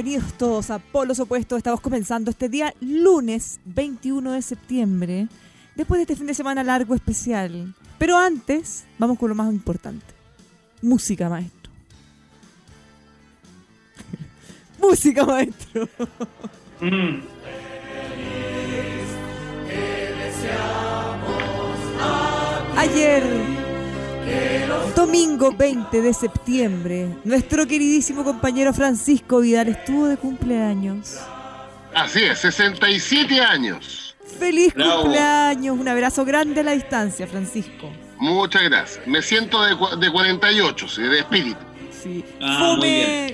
Bienvenidos todos a Polos Opuestos. Estamos comenzando este día lunes 21 de septiembre, después de este fin de semana largo especial. Pero antes, vamos con lo más importante. Música, maestro. Música, maestro. Mm. Ayer Domingo 20 de septiembre, nuestro queridísimo compañero Francisco Vidal estuvo de cumpleaños. Así es, 67 años. Feliz cumpleaños, un abrazo grande a la distancia, Francisco. Muchas gracias. Me siento de, de 48, sí, de espíritu. Sí. Ah,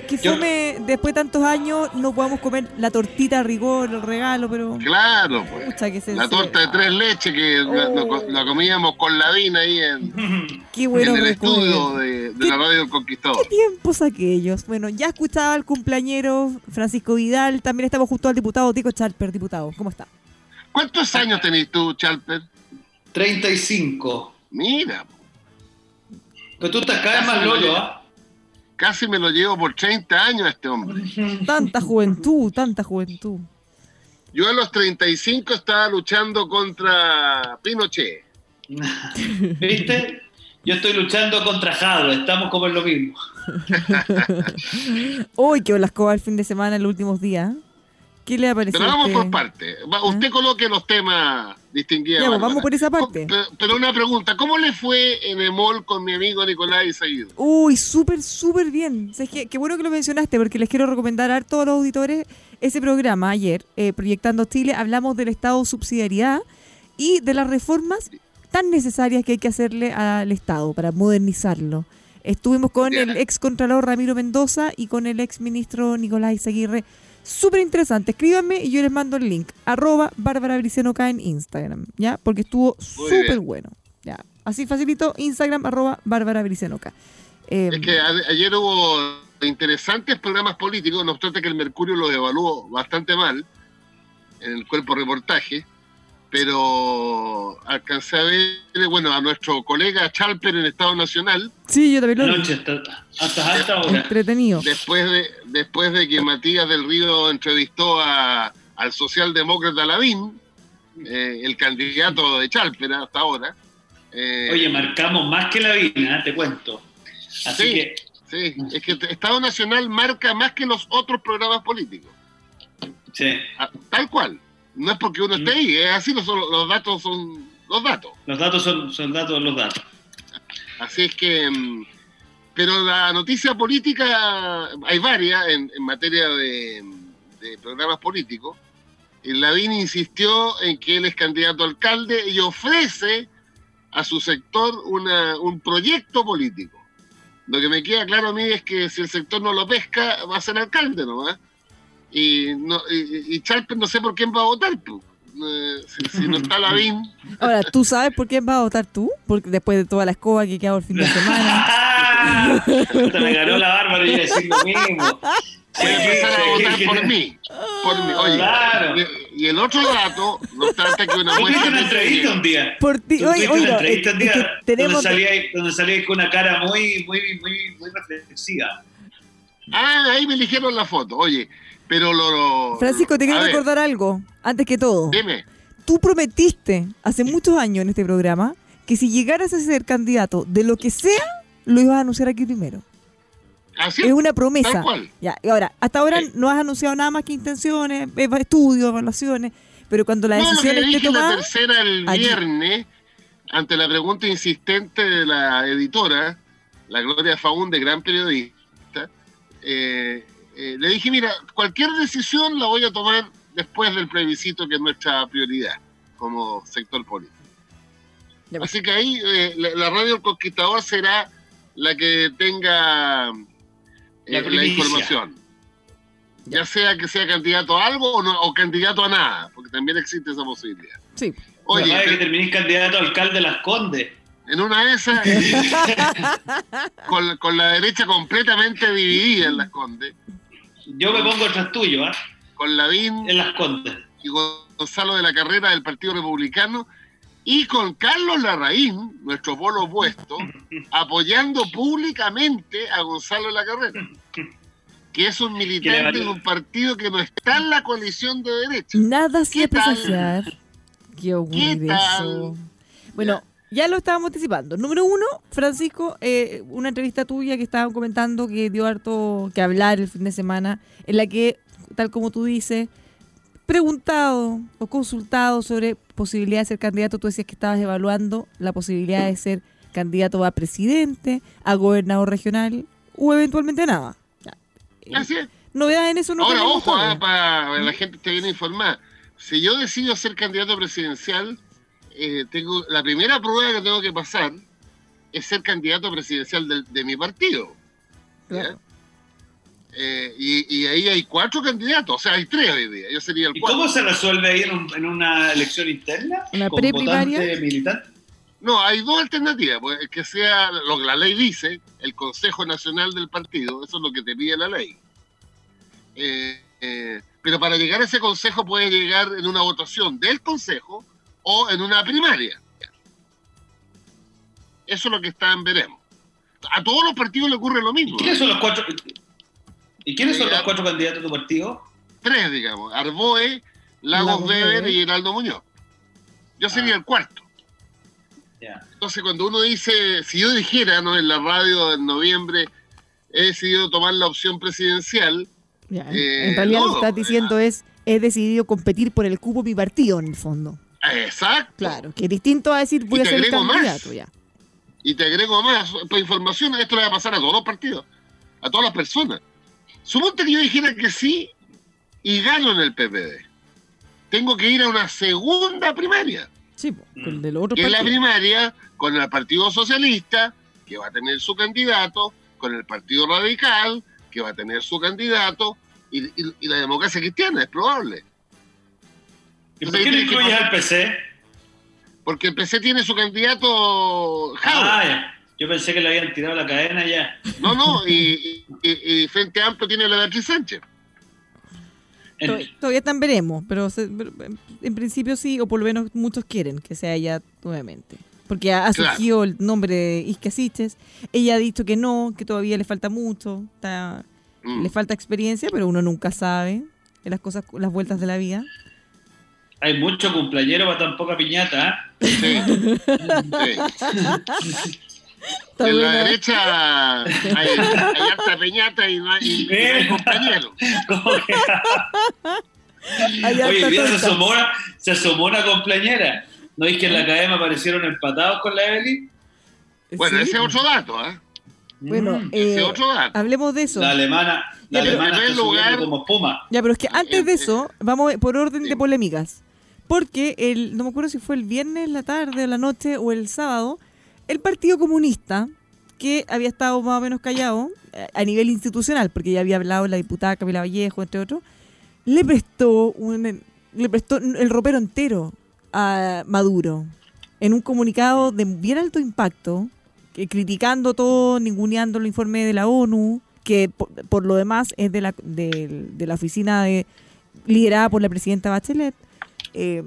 que fome, después de tantos años, no podamos comer la tortita a rigor, el regalo, pero. Claro, pues. la torta de tres leches que la, oh. comíamos con la vina ahí en, Qué bueno el estudio de, la radio del Conquistador. Qué tiempos aquellos. Bueno, ya escuchaba al cumpleañero Francisco Vidal, también estamos junto al diputado Tico Chalper, diputado. ¿Cómo está? ¿Cuántos años tenés tú, Chalper? 35. Mira. Pero tú estás cada vez más lolo, ¿ah? Casi me lo llevo por 30 años a este hombre. Tanta juventud, tanta juventud. Yo a los 35 estaba luchando contra Pinochet. ¿Viste? Yo estoy luchando contra Jado, estamos como en lo mismo. Uy, que las el fin de semana, en los últimos días. ¿Qué le ha parecido? Pero vamos por parte. Usted coloque los temas distinguidos. Pues, vamos por esa parte. Pero, una pregunta, ¿cómo le fue en el mall con mi amigo Nicolás Isaído? Uy, súper, súper bien. qué, bueno que lo mencionaste, porque les quiero recomendar a todos los auditores ese programa ayer, eh, Proyectando Chile. Hablamos del Estado subsidiariedad y de las reformas tan necesarias que hay que hacerle al Estado para modernizarlo. Estuvimos con el ex contralor Ramiro Mendoza y con el ex ministro Nicolás Izaguirre súper interesante. Escríbanme y yo les mando el link. Arroba Bárbara Bricenoca en Instagram, ¿ya? Porque estuvo súper bueno. Ya. Así facilito, Instagram, arroba Bárbara Bricenoca. es em, que ayer hubo interesantes programas políticos, no obstante que el Mercurio los evaluó bastante mal en el cuerpo reportaje pero alcancé a ver, bueno, a nuestro colega Chalper en Estado Nacional. Sí, yo también lo Noche, hasta, alta hora. Entretenido. Después de, después de que Matías del Río entrevistó a, al socialdemócrata Lavín, eh, el candidato de Chalper hasta ahora. Eh, Oye, marcamos más que Lavín, ¿eh? te cuento. Así sí, que... sí, es que Estado Nacional marca más que los otros programas políticos. Sí. Ah, tal cual. No es porque uno esté ahí, es así, los, los datos son los datos. Los datos son, son datos los datos. Así es que, mm, pero la noticia política, hay varias en, materia de, programas políticos. Lavín insistió en que él es candidato a alcalde y ofrece a su sector una, un proyecto político. Lo que me queda claro a mí es que si el sector no lo pesca, va a ser alcalde nomás y, no, y, no sé por quién va a votar, eh, si, no está Lavín. Ahora, ¿tú sabes por quién vas a votar tú? Porque después de toda la escoba que quedado el fin de semana. me ganó la barba y iba a decir lo mismo. Voy a empezar a votar por mí. Por mí. Oye, y el otro dato, no obstante que una muestra tuviste una entrevista un día. Por ti, oye, tuviste una entrevista un día donde salías donde con una cara muy, muy, muy, muy reflexiva. Ah, ahí me eligieron la foto, oye, pero lo... lo- Francisco, te quiero ver, recordar algo, antes que todo. Dime, Tú prometiste hace muchos años en este programa que si llegaras a ser candidato de lo que sea, lo ibas a anunciar aquí primero. así Es una promesa. Tal cual. Ya, y ahora, hasta ahora Sí. no has anunciado nada más que intenciones, eh, estudios, evaluaciones, pero cuando la No, decisión esté dije la tomada, tercera el allí. viernes, ante la pregunta insistente de la editora, la Gloria Faunde, gran periodista, eh, eh, le dije, mira, cualquier decisión la voy a tomar después del plebiscito, que es nuestra prioridad como sector político. Pues. Así que ahí eh, la, la radio El Conquistador será la que tenga eh, La información. Ya sea que sea candidato a algo o, no- o candidato a nada, porque también existe esa posibilidad. sí. Oye, que terminís candidato a alcalde de Las Condes. En una de esas, con, con la derecha completamente dividida en Las Condes, Yo me pongo atrás tuyo, ¿ah? con Lavín En Las Condes. y Gonzalo de la Carrera del Partido Republicano, y con Carlos Larraín, nuestro polo opuesto, apoyando públicamente a Gonzalo de la Carrera, que es un militante de un partido que no está en la coalición de derecha. Nada ¿Qué tal? presagiar que ocurrir ¿Qué tal? eso. Bueno, ya lo estábamos anticipando. Número uno, Francisco, eh, una entrevista tuya que estaban comentando que dio harto que hablar el fin de semana, en la que, tal como tú dices, preguntado o consultado sobre posibilidad de ser candidato, tú decías que estabas evaluando la posibilidad de ser candidato a presidente, a gobernador regional o eventualmente a nada. Ya. Así es. Novedades en eso no Ahora, ojo, ah, para que la gente esté bien informada. Si yo decido ser candidato presidencial, eh, tengo la primera prueba que tengo que pasar es ser candidato presidencial del- de, mi partido. Claro. Eh, y, y ahí hay cuatro candidatos, o sea, hay tres hoy día. Yo sería el ¿Y cómo se resuelve ahí en, un- en una elección interna? Una ¿Con preprimaria? militante? No, hay dos alternativas. Pues, que sea lo que la ley dice, el Consejo Nacional del Partido, eso es lo que te pide la ley. Eh, eh, pero para llegar a ese consejo puede llegar en una votación del consejo o en una primaria. Eso es lo que está en veremos. A todos los partidos le ocurre lo mismo. ¿Quiénes son los cuatro? ¿Y quiénes son los cuatro candidatos de tu partido? Tres, digamos. Arboe, Lagos Weber y Heraldo Muñoz. Yo sería Ah. el cuarto. Entonces, cuando uno dice, si yo dijera ¿no? en la radio en noviembre, he decidido tomar la opción presidencial, en- Eh, en realidad lo que estás diciendo es, he decidido competir por el cupo de mi partido en el fondo. Exacto. Claro, que es distinto a decir voy Y a ser candidato ya. Y te agrego más, para información, esto le va a pasar a todos los partidos, a todas las personas. Suponte que yo dijera que sí y gano en el PPD. Tengo que ir a una segunda primaria. Sí, Mm. con que es la primaria con el Partido Socialista, que va a tener su candidato, con el Partido Radical, que va a tener su candidato, y, y- y la democracia cristiana, es probable. ¿Y por qué no incluyes al PC? Porque el PC tiene su candidato Jauregui. Ah. Yo pensé que le habían tirado la cadena ya. No, no, y, y- y- Frente Amplio tiene la Beatriz Sánchez. Todavía están veremos, pero, se- pero, en- principio sí, o por lo menos muchos quieren que sea ella nuevamente. Porque ha, ha Claro. surgido el nombre de Isca Siches. Ella ha dicho que no, que todavía le falta mucho, está- Mm. le falta experiencia, pero uno nunca sabe en las cosas, las vueltas de la vida. Hay mucho cumpleañero para tan poca piñata. ¿ah? Sí, En la derecha hay, hay harta peñata y no hay, y hay que- Hay Oye, mira, se asomó, una, se asomó una cumpleañera. ¿No es que en la academia aparecieron empatados con la Evelyn? Bueno, Sí. ese es otro dato, ¿eh? Bueno, Mm. Ese eh, es otro dato. hablemos de eso. La alemana, la Ya, pero- alemana primer está lugar- como espuma. Ya, pero es que antes de Eh, eso, vamos por orden sí. de polémicas. Porque el, no me acuerdo si fue el viernes, la tarde, la noche o el sábado, el Partido Comunista, que había estado más o menos callado eh, a nivel institucional, porque ya había hablado la diputada Camila Vallejo, entre otros, le prestó un, le prestó el ropero entero a Maduro en un comunicado de bien alto impacto, criticando todo, ninguneando el informe de la ONU, que por, por lo demás es de la, de, de la oficina de, liderada por la presidenta Bachelet, eh,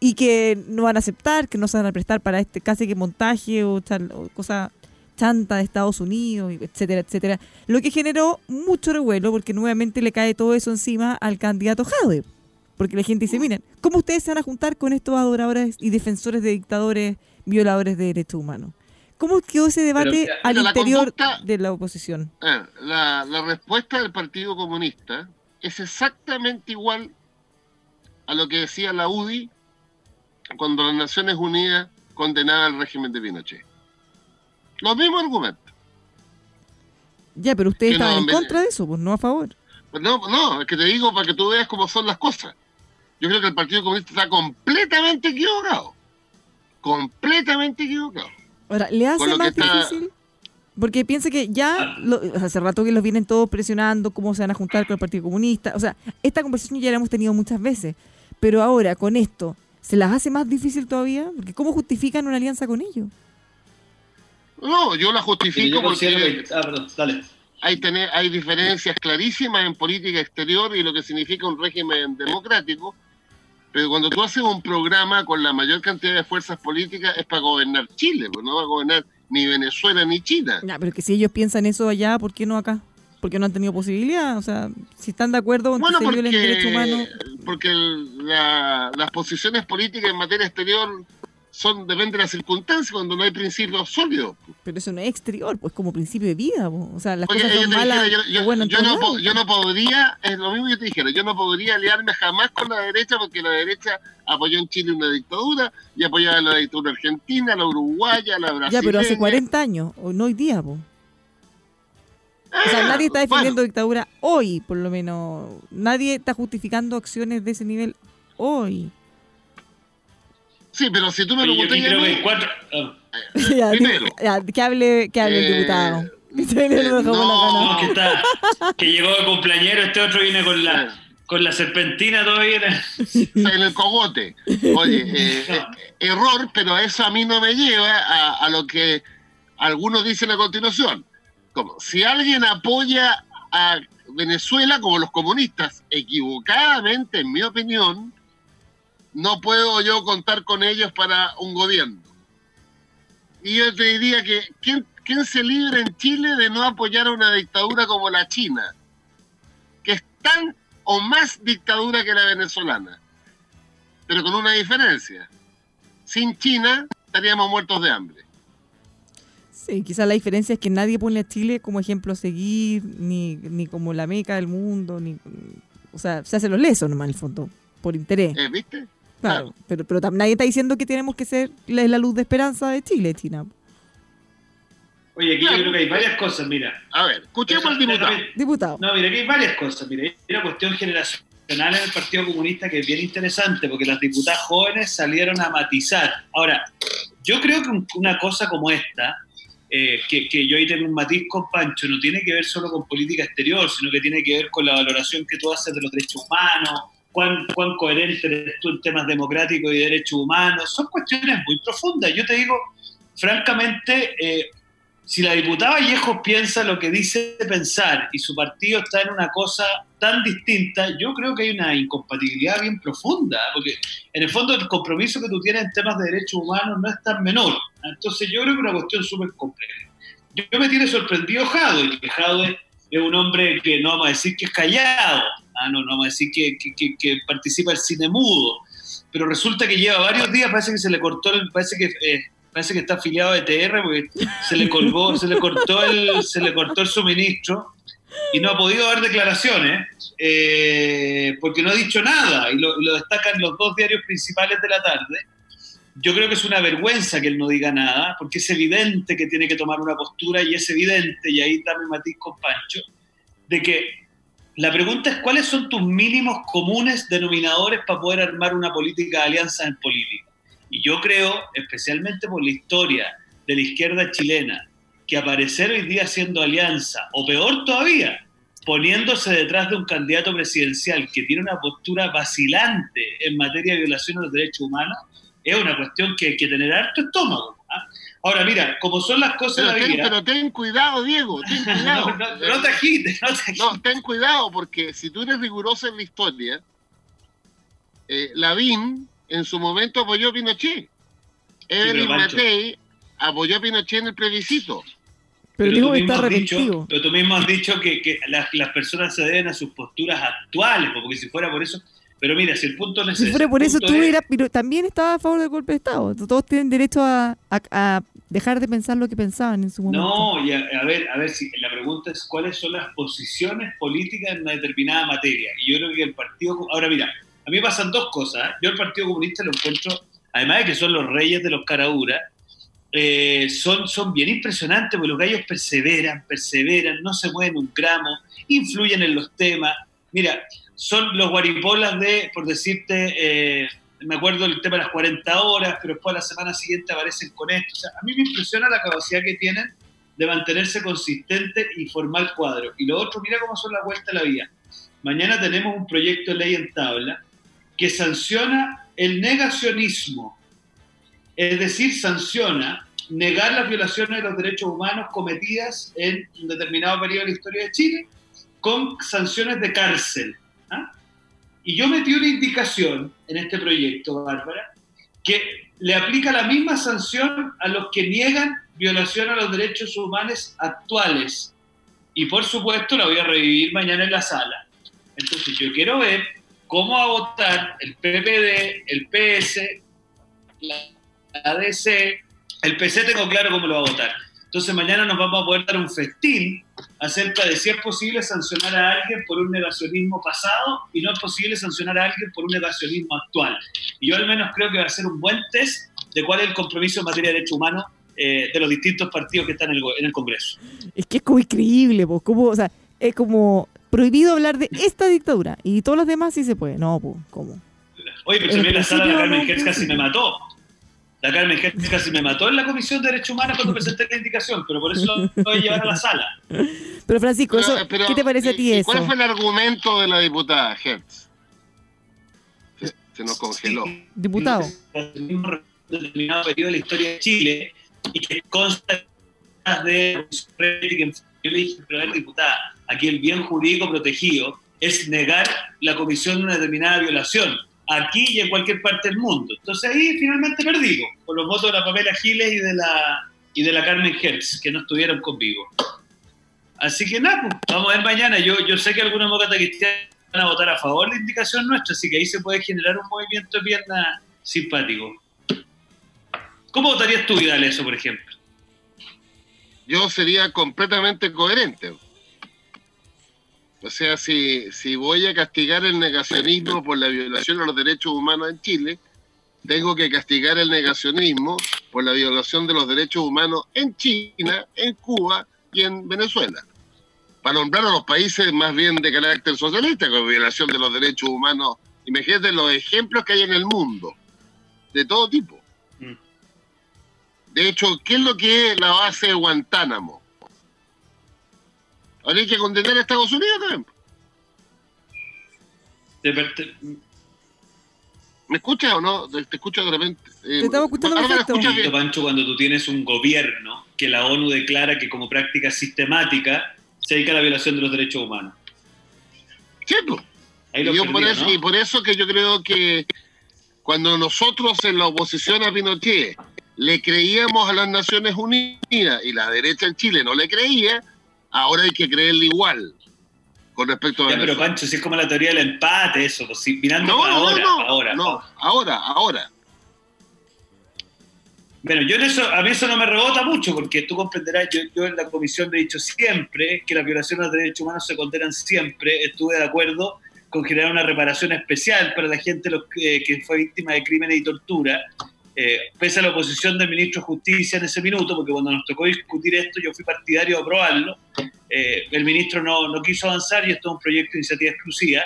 y que no van a aceptar, que no se van a prestar para este casi que montaje o, chan- o cosa chanta de Estados Unidos, etcétera, etcétera. Lo que generó mucho revuelo porque nuevamente le cae todo eso encima al candidato Jade. Porque la gente dice, miren, ¿cómo ustedes se van a juntar con estos adoradores y defensores de dictadores violadores de derechos humanos? ¿Cómo quedó ese debate mira, al interior conducta- de la oposición? Ah, la, la respuesta del Partido Comunista es exactamente igual a lo que decía la UDI cuando las Naciones Unidas condenaban el régimen de Pinochet. Los mismos argumentos. Ya, pero ustedes no, estaban en contra de eso, pues no a favor. No, no, es que te digo para que tú veas cómo son las cosas. Yo creo que el Partido Comunista está completamente equivocado. Completamente equivocado. Ahora, ¿le hace más está- difícil? Porque piensa que ya lo- hace rato que los vienen todos presionando, cómo se van a juntar con el Partido Comunista. O sea, esta conversación ya la hemos tenido muchas veces. Pero ahora, con esto, ¿se las hace más difícil todavía? Porque ¿cómo justifican una alianza con ellos? No, yo la justifico yo porque que- Ah, perdón, dale. hay, tener, hay diferencias clarísimas en política exterior y lo que significa un régimen democrático. Pero cuando tú haces un programa con la mayor cantidad de fuerzas políticas es para gobernar Chile, pues no va a gobernar ni Venezuela ni China. Ya, pero que si ellos piensan eso allá, ¿por qué no acá? Porque no han tenido posibilidad. O sea, si están de acuerdo con Bueno, que se violen derechos humanos. porque, porque el- la- las posiciones políticas en materia exterior son depende de las circunstancias, cuando no hay principios sólidos. Pero eso no es exterior, pues como principio de vida. po. O sea, las Oye, cosas yo son malas. dijera, yo, yo- bueno, en yo no, po- yo no podría, es lo mismo que yo te dijera, yo no podría aliarme jamás con la derecha porque la derecha apoyó en Chile una dictadura y apoyaba la dictadura argentina, la uruguaya, la brasileña. Ya, pero hace 40 años, no hoy día, po. O sea, Ah, nadie está defendiendo bueno, dictadura hoy, por lo menos. Nadie está justificando acciones de ese nivel hoy. Sí, pero si tú me lo yo aquí preguntas creo que cuatro. ah, Ya, primero, ya, que hable, que hable el eh, diputado. Eh, no, que está. Que llegó de cumpleañero, este otro viene con la, con la serpentina todavía. en el cogote. Oye, eh, eh, error, pero eso a mí no me lleva a, a lo que algunos dicen a continuación. Como si alguien apoya a Venezuela como los comunistas, equivocadamente, en mi opinión, no puedo yo contar con ellos para un gobierno. Y yo te diría que, ¿quién, quién se libra en Chile de no apoyar a una dictadura como la China? Que es tan o más dictadura que la venezolana. Pero con una diferencia. Sin China estaríamos muertos de hambre. Sí, quizás la diferencia es que nadie pone a Chile como ejemplo a seguir, ni, ni como la meca del mundo, ni o sea, se hace los lesos nomás en el fondo, por interés. ¿Eh? ¿Viste? Claro, pero, pero tam- nadie está diciendo que tenemos que ser la, la luz de esperanza de Chile, China. Oye, aquí yo creo que hay varias cosas, mira. A ver, escuchemos al diputado. Diputado. No, mira, aquí hay varias cosas. Mira, hay una cuestión generacional en el Partido Comunista que es bien interesante, porque las diputadas jóvenes salieron a matizar. Ahora, yo creo que un- una cosa como esta, eh, que, que yo ahí tengo un matiz con Pancho, no tiene que ver solo con política exterior, sino que tiene que ver con la valoración que tú haces de los derechos humanos, cuán, cuán coherente eres tú en temas democráticos y derechos humanos. Son cuestiones muy profundas. Yo te digo, francamente, eh, si la diputada Vallejos piensa lo que dice pensar y su partido está en una cosa tan distinta, yo creo que hay una incompatibilidad bien profunda, porque en el fondo el compromiso que tú tienes en temas de derechos humanos no es tan menor. Entonces yo creo que es una cuestión súper compleja. Yo, yo me tiene sorprendido Jadwe, que Jadwe es un hombre que no vamos a decir que es callado, ah, no, no vamos a decir que, que- participa del cine mudo, pero resulta que lleva varios días, parece que se le cortó, el, parece que eh, parece que está afiliado a ETR porque se le colgó, se le cortó el, se le cortó el suministro y no ha podido dar declaraciones eh, porque no ha dicho nada y lo, lo destacan los dos diarios principales de la tarde. Yo creo que es una vergüenza que él no diga nada, porque es evidente que tiene que tomar una postura y es evidente, y ahí mi matiz con Pancho, de que la pregunta es cuáles son tus mínimos comunes denominadores para poder armar una política de alianzas en política. Y yo creo, especialmente por la historia de la izquierda chilena, que aparecer hoy día haciendo alianza, o peor todavía, poniéndose detrás de un candidato presidencial que tiene una postura vacilante en materia de violación de los derechos humanos, es una cuestión que hay que tener harto estómago. ¿ah? Ahora, mira, como son las cosas Pero de la ten, vida... pero ten cuidado, Diego, ten cuidado. no, no, no te agites, no te agites. No, ten cuidado, porque si tú eres riguroso en la historia, eh, Lavín en su momento apoyó a Pinochet. Evelyn Matei apoyó a Pinochet en el plebiscito. Pero, tú que mismo está has dicho- pero tú mismo has dicho que, que las, las personas se deben a sus posturas actuales, porque si fuera por eso. Pero mira, si el punto no es Si fuera por eso, tú es- eras, pero también estaba a favor del golpe de Estado. Todos tienen derecho a, a- a dejar de pensar lo que pensaban en su momento. No, y a, a ver, a ver si la pregunta es cuáles son las posiciones políticas en una determinada materia. Y yo creo que el Partido ahora mira, a mí me pasan dos cosas. ¿eh? Yo el Partido Comunista lo encuentro, además de que son los reyes de los caraduras, eh, son, son bien impresionantes porque los gallos perseveran, perseveran, no se mueven un gramo, influyen en los temas. Mira, son los guaripolas de, por decirte, eh, me acuerdo el tema de las 40 horas, pero después a la semana siguiente aparecen con esto. O sea, a mí me impresiona la capacidad que tienen de mantenerse consistente y formar cuadro. Y lo otro, mira cómo son las vueltas a la vida. Mañana tenemos un proyecto de ley en tabla que sanciona el negacionismo. Es decir, sanciona negar las violaciones de los derechos humanos cometidas en un determinado periodo de la historia de Chile con sanciones de cárcel. Y yo metí una indicación en este proyecto, Bárbara, que le aplica la misma sanción a los que niegan violación a los derechos humanos actuales. Y por supuesto la voy a revivir mañana en la sala. Entonces yo quiero ver cómo va a votar el PPD, el PS, la ADC, el PC tengo claro cómo lo va a votar. Entonces mañana nos vamos a poder dar un festín acerca de si es posible sancionar a alguien por un negacionismo pasado y no es posible sancionar a alguien por un negacionismo actual. Y yo al menos creo que va a ser un buen test de cuál es el compromiso en materia de derechos humanos eh, de los distintos partidos que están en el, en el Congreso. Es que es como increíble, pues. Como, o sea, es como prohibido hablar de esta dictadura y todos los demás sí se puede. No, pues, ¿cómo? Oye, pero En también la sala de Carmen no, Hertz casi me mató. La Carmen Hertz casi me mató en la Comisión de Derechos Humanos cuando presenté la indicación, pero por eso lo voy a llevar a la sala. Pero Francisco, eso, Pero- pero, ¿qué te parece a ¿y- ti y eso? ¿Cuál fue el argumento de la diputada Hertz? Se, se nos congeló. Diputado. el mismo determinado periodo de la historia de Chile y que consta de que yo le dije, pero a ver, diputada, aquí el bien jurídico protegido es negar la comisión de una determinada violación, aquí y en cualquier parte del mundo. Entonces ahí finalmente perdimos, por los votos de la Pamela Giles y de la, y de la Carmen Hertz, que no estuvieron conmigo. Así que nada, pues, vamos a ver mañana. Yo, yo sé que algunos demócratas cristianos van a votar a favor de la indicación nuestra, así que ahí se puede generar un movimiento de pierna simpático. ¿Cómo votarías tú, Vidal, eso, por ejemplo? Yo sería completamente coherente. O sea, si, si voy a castigar el negacionismo por la violación a los derechos humanos en Chile, tengo que castigar el negacionismo por la violación de los derechos humanos en China, en Cuba y en Venezuela. Para nombrar a los países más bien de carácter socialista con violación de los derechos humanos. Imagínate los ejemplos que hay en el mundo, de todo tipo. Mm. De hecho, ¿qué es lo que es la base de Guantánamo? Ahora hay que condenar a Estados Unidos también. ¿Me escuchas o no? Te, escucho de repente. Eh, Te estamos escuchando perfecto. ¿escuchas? Pancho, cuando tú tienes un gobierno que la ONU declara que como práctica sistemática se dedica a la violación de los derechos humanos. Sí, pues. Ahí Y, lo yo por perdí, eso, ¿no? y por eso que yo creo que cuando nosotros en la oposición a Pinochet le creíamos a las Naciones Unidas y la derecha en Chile no le creía, ahora hay que creerle igual con respecto a Ya, pero. Pancho, si es como la teoría del empate, eso, pues, si- mirando No, para no, ahora, no, ahora. no, ahora, ahora. Bueno, yo en eso, a mí eso no me rebota mucho, porque tú comprenderás, yo, yo en la comisión he dicho siempre que las violaciones de derechos humanos se condenan siempre, estuve de acuerdo con generar una reparación especial para la gente los que, que fue víctima de crímenes y tortura, eh, pese a la oposición del ministro de Justicia en ese minuto, porque cuando nos tocó discutir esto yo fui partidario de aprobarlo, eh, el ministro no, no quiso avanzar y esto es un proyecto de iniciativa exclusiva.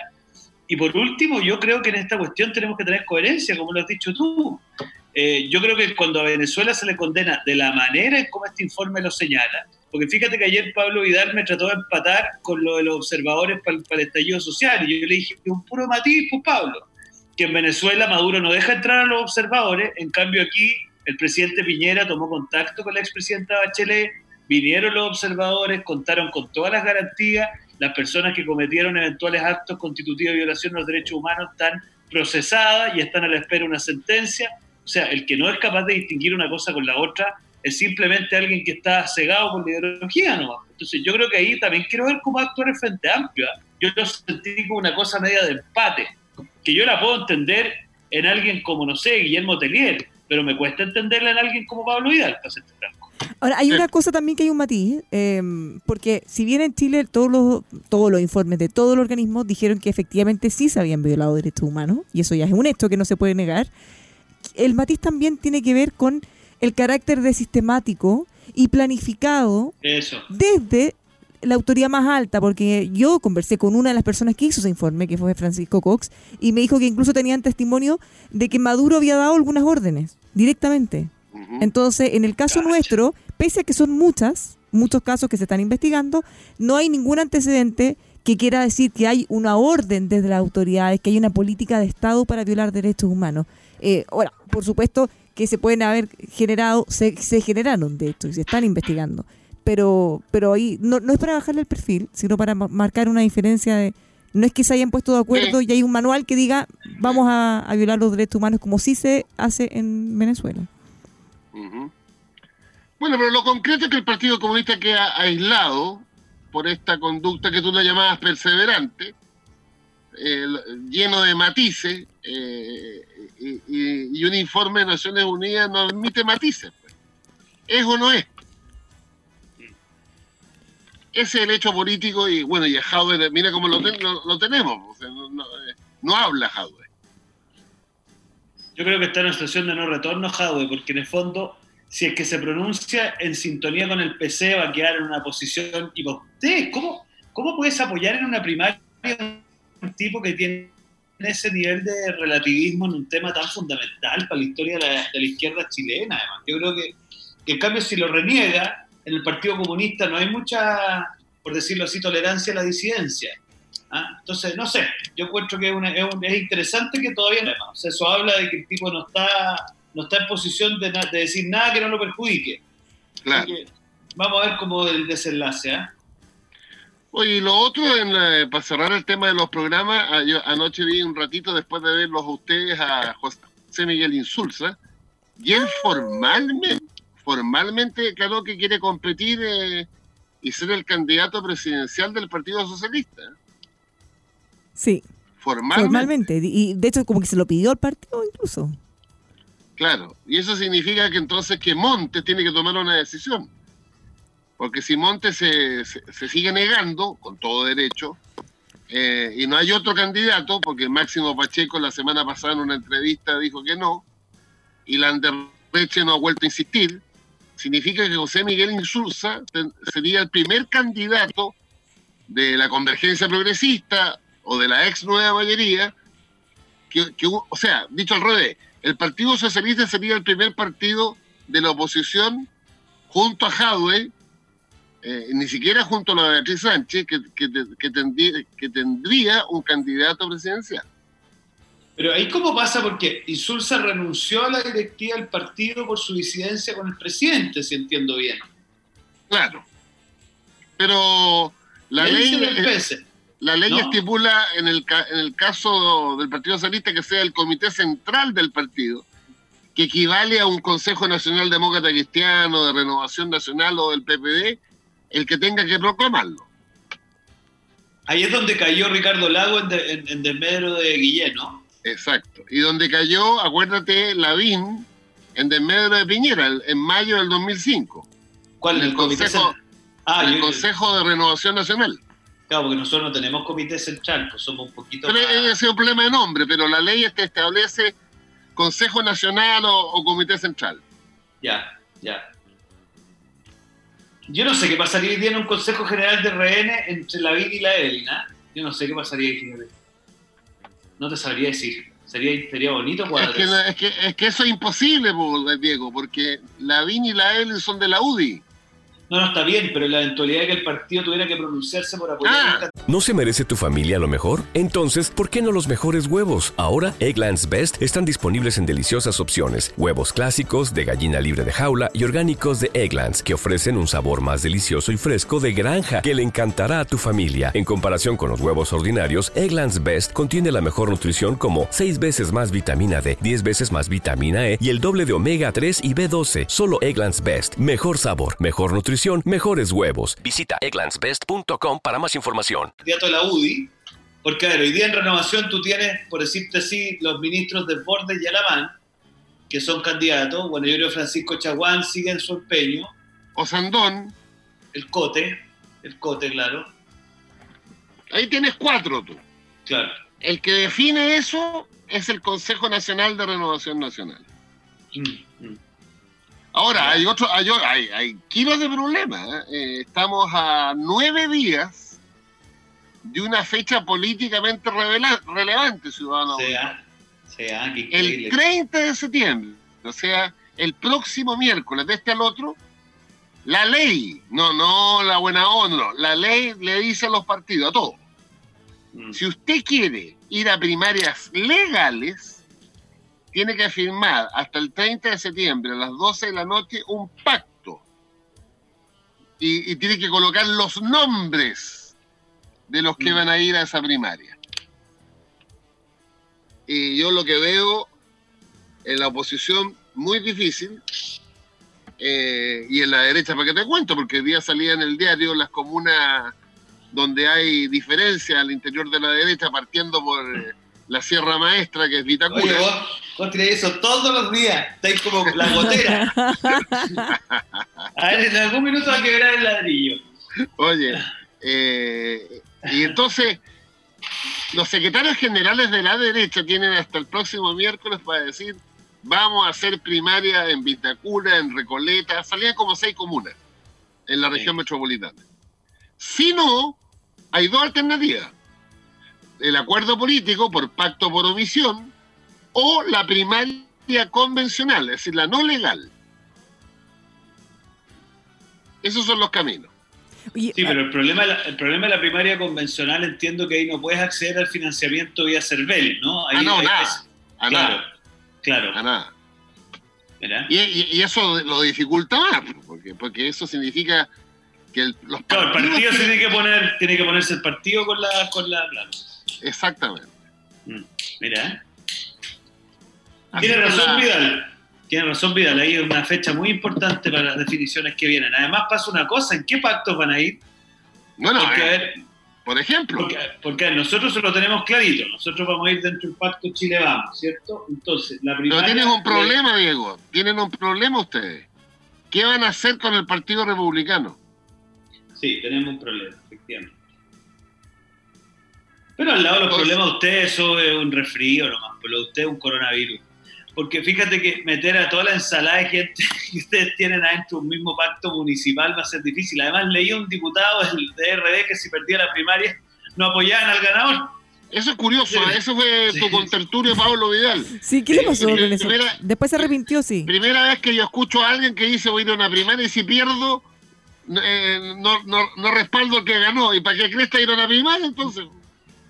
Y por último, yo creo que en esta cuestión tenemos que tener coherencia, como lo has dicho tú. Eh, yo creo que cuando a Venezuela se le condena de la manera en como este informe lo señala, porque fíjate que ayer Pablo Vidal me trató de empatar con lo de los observadores para el estallido social, y yo le dije, un puro matiz, pues Pablo, que en Venezuela Maduro no deja entrar a los observadores, en cambio aquí el presidente Piñera tomó contacto con la expresidenta Bachelet, vinieron los observadores, contaron con todas las garantías, las personas que cometieron eventuales actos constitutivos de violación de los derechos humanos están procesada y están a la espera de una sentencia. O sea, el que no es capaz de distinguir una cosa con la otra es simplemente alguien que está cegado por la ideología, ¿no? Entonces yo creo que ahí también quiero ver cómo actuar el Frente Amplio. ¿ah? Yo lo sentí como una cosa media de empate, que yo la puedo entender en alguien como, no sé, Guillermo Tellier, pero me cuesta entenderla en alguien como Pablo Vidal, para ser franco. Ahora, hay una cosa también que hay un matiz, eh, porque si bien en Chile todos los, todos los informes de todos los organismos dijeron que efectivamente sí se habían violado derechos humanos, y eso ya es un hecho que no se puede negar, el matiz también tiene que ver con el carácter de sistemático y planificado Eso. desde la autoridad más alta, porque yo conversé con una de las personas que hizo ese informe, que fue Francisco Cox, y me dijo que incluso tenían testimonio de que Maduro había dado algunas órdenes directamente. Entonces, en el caso nuestro, pese a que son muchas, muchos casos que se están investigando, no hay ningún antecedente que quiera decir que hay una orden desde las autoridades, que hay una política de Estado para violar derechos humanos. Eh, ahora, por supuesto que se pueden haber generado, se, se generaron de hecho y se están investigando, pero pero ahí no, no es para bajarle el perfil, sino para ma- marcar una diferencia de... No es que se hayan puesto de acuerdo y hay un manual que diga vamos a, violar los derechos humanos como sí se hace en Venezuela. Bueno, pero lo concreto es que el Partido Comunista queda aislado por esta conducta que tú la llamabas perseverante, lleno de matices, eh, y un informe de Naciones Unidas no admite matices. pues. ¿Es o no es? Ese es el hecho político y bueno, y a Jaude, mira cómo lo, ten- lo- lo tenemos, no, no, eh, no habla Jaude. Yo creo que está en una situación de no retorno, Jadwe, porque en el fondo, si es que se pronuncia en sintonía con el PC, va a quedar en una posición. ¿Y usted, ¿cómo, ¿cómo puedes apoyar en una primaria un tipo que tiene ese nivel de relativismo en un tema tan fundamental para la historia de la, de la izquierda chilena? Además, yo creo que, que, en cambio, si lo reniega, en el Partido Comunista no hay mucha, por decirlo así, tolerancia a la disidencia. ¿Ah? Entonces, no sé, yo encuentro que es, una- es un- es interesante que todavía no. O sea, eso habla de que el tipo no está, no está en posición de, decir nada que no lo perjudique. Claro. Que vamos a ver cómo el desenlace. ¿ah? Oye, y lo otro, en la- para cerrar el tema de los programas, a- yo anoche vi un ratito después de verlos a ustedes a José Miguel Insulza, y él formalmente, formalmente declaró que quiere competir eh, y ser el candidato presidencial del Partido Socialista. Sí, Formalmente, formalmente. Y de hecho como que se lo pidió al partido incluso. claro. Y eso significa que entonces que Montes tiene que tomar una decisión. Porque si Montes se, se- se sigue negando, con todo derecho, eh, y no hay otro candidato, porque Máximo Pacheco la semana pasada en una entrevista dijo que no, y Landerreche no ha vuelto a insistir, significa que José Miguel Insulza sería el primer candidato de la convergencia progresista o de la ex nueva mayoría, que, o sea, dicho al revés, el Partido Socialista sería el primer partido de la oposición junto a Jadwe, eh, ni siquiera junto a la Beatriz Sánchez, que, que tendría un candidato presidencial. Pero ahí cómo pasa, porque Insulza renunció a la directiva del partido por su disidencia con el presidente, si entiendo bien. Claro. Pero la ley, la ley ¿no? estipula en el, en el caso del Partido Socialista que sea el comité central del partido, que equivale a un Consejo Nacional Demócrata Cristiano, de Renovación Nacional o del PPD, el que tenga que proclamarlo. Ahí es donde cayó Ricardo Lago en, de- en- en desmedro de Guillén, ¿no? Exacto. Y donde cayó, acuérdate, Lavín en desmedro de Piñera, en mayo del 2005, ¿Cuál? En el el comité Consejo-. Ah, en el yo- Consejo de Renovación Nacional. Claro, porque nosotros no tenemos comité central, pues somos un poquito Pero más- ese es un problema de nombre, pero la ley este establece Consejo Nacional o, o Comité Central. Ya, ya. Yo no sé qué pasaría hoy día en un Consejo General de RN entre la Vini y la Evelyn, ¿ah? Yo no sé qué pasaría fíjate. No te sabría decir. Sería, sería bonito Es cuadro. que, es, que, es que eso es imposible, po, Diego, porque la VIN y la EL son de la UDI. No, no está bien, pero la eventualidad de que el partido tuviera que pronunciarse por apoyar Ah. ¿No se merece tu familia lo mejor? Entonces, ¿por qué no los mejores huevos? Ahora, Egglands Best están disponibles en deliciosas opciones. Huevos clásicos, de gallina libre de jaula y orgánicos de Egglands, que ofrecen un sabor más delicioso y fresco de granja que le encantará a tu familia. En comparación con los huevos ordinarios, Egglands Best contiene la mejor nutrición como 6 veces más vitamina D, 10 veces más vitamina E y el doble de omega 3 y B12. Solo Egglands Best. Mejor sabor, mejor nutrición, mejores huevos. Visita egglandsbest.com para más información. candidato a la UDI, porque a ver, hoy día en renovación tú tienes, por decirte así, los ministros de Bordes y Alamán, que son candidatos. Bueno, yo creo que Francisco Chaguán sigue en su empeño. Osandón, El Cote, el Cote, claro. ahí tienes cuatro tú. Claro. El que define eso es el Consejo Nacional de Renovación Nacional. Mm, mm. Ahora, hay otro, hay, hay, hay kilos de problemas. ¿eh? Eh, estamos a nueve días de una fecha políticamente revela- relevante, ciudadano. Sea, sea, qué El increíble. 30 de septiembre, o sea, el próximo miércoles, de este al otro, la ley, no, no la buena onda, no, la ley le dice a los partidos, a todos, Mm. si usted quiere ir a primarias legales, tiene que firmar hasta el 30 de septiembre a las 12 de la noche un pacto. Y, y tiene que colocar los nombres de los que Mm. van a ir a esa primaria. Y yo lo que veo en la oposición muy difícil eh, y en la derecha, para que te cuento, porque hoy día salía en el diario las comunas donde hay diferencia al interior de la derecha, partiendo por eh, la Sierra Maestra, que es Vitacura. Oye, vos, vos tirás eso todos los días. Estáis como la gotera. A ver, en algún minuto va a quebrar el ladrillo. Oye, eh, y entonces los secretarios generales de la derecha tienen hasta el próximo miércoles para decir vamos a hacer primaria en Vitacura, en Recoleta, salían como seis comunas en la región Sí. metropolitana. Si no, hay dos alternativas. El acuerdo político por pacto por omisión o la primaria convencional, es decir, la no legal. Esos son los caminos. Sí, pero el problema, de la- el problema de la primaria convencional entiendo que ahí no puedes acceder al financiamiento vía CERVEL, ¿no? Ahí, Ah, no, ahí nada. es- A claro, nada, claro. a nada. Y, y- y eso lo dificulta más, porque, porque eso significa que el- los Claro, el partidos partido tiene que poner, tiene que ponerse el partido con la, con la, claro. Exactamente. Mm, Mira, ¿eh? Así Tiene razón la- Vidal. Tiene razón Vidal. Ahí es una fecha muy importante para las definiciones que vienen. Además pasa una cosa, ¿en qué pactos van a ir? Bueno, Porque, a ver, por ejemplo, porque, porque nosotros lo tenemos clarito. Nosotros vamos a ir dentro del pacto Chile Vamos, ¿cierto? Entonces, la pero primaria... tienen un problema, Diego. Tienen un problema ustedes. ¿Qué van a hacer con el Partido Republicano? Sí, tenemos un problema, efectivamente. Pero al lado de los Entonces- problemas de ustedes, eso es un resfrío nomás, pero lo de ustedes es un coronavirus. Porque fíjate que meter a toda la ensalada de gente que ustedes tienen adentro un mismo pacto municipal va a ser difícil. Además, leí a un diputado del DRD que si perdía la primaria no apoyaban al ganador. Eso es curioso. Sí. ¿eh? Eso fue Sí. tu contertulio, Pablo Vidal. sí, ¿qué le Sí, pasó primera- con eso? primera- Después se arrepintió, sí. Primera vez que yo escucho a alguien que dice voy a ir a una primaria y si pierdo, eh, no, no, no respaldo al que ganó. ¿Y para qué crees que ir a una primaria entonces?